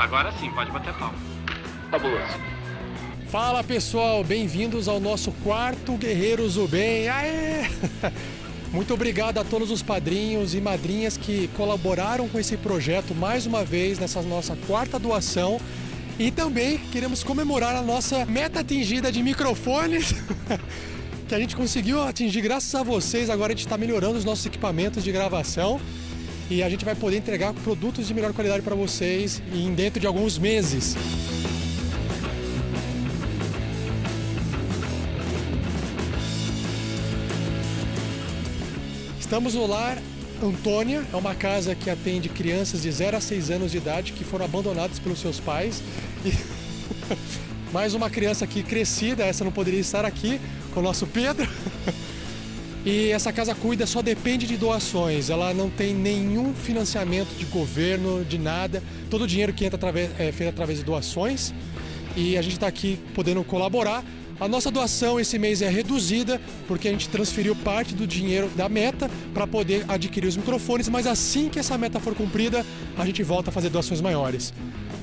Agora sim, pode bater palma. Fabuloso. Fala pessoal, bem-vindos ao nosso quarto Guerreiros do Bem. Aê! Muito obrigado a todos os padrinhos e madrinhas que colaboraram com esse projeto mais uma vez nessa nossa quarta doação. E também queremos comemorar a nossa meta atingida de microfones. que a gente conseguiu atingir graças a vocês. Agora a gente está melhorando os nossos equipamentos de gravação e a gente vai poder entregar produtos de melhor qualidade para vocês em dentro de alguns meses. Estamos no lar Antônia, é uma casa que atende crianças de 0 a 6 anos de idade que foram abandonadas pelos seus pais. E... Mais uma criança aqui crescida, essa não poderia estar aqui com o nosso Pedro. E essa casa cuida só depende de doações, ela não tem nenhum financiamento de governo, de nada. Todo o dinheiro que entra através, é feito através de doações e a gente está aqui podendo colaborar. A nossa doação esse mês é reduzida porque a gente transferiu parte do dinheiro da meta para poder adquirir os microfones, mas assim que essa meta for cumprida, a gente volta a fazer doações maiores.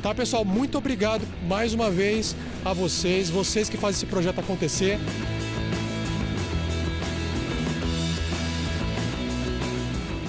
Tá, pessoal? Muito obrigado mais uma vez a vocês, vocês que fazem esse projeto acontecer.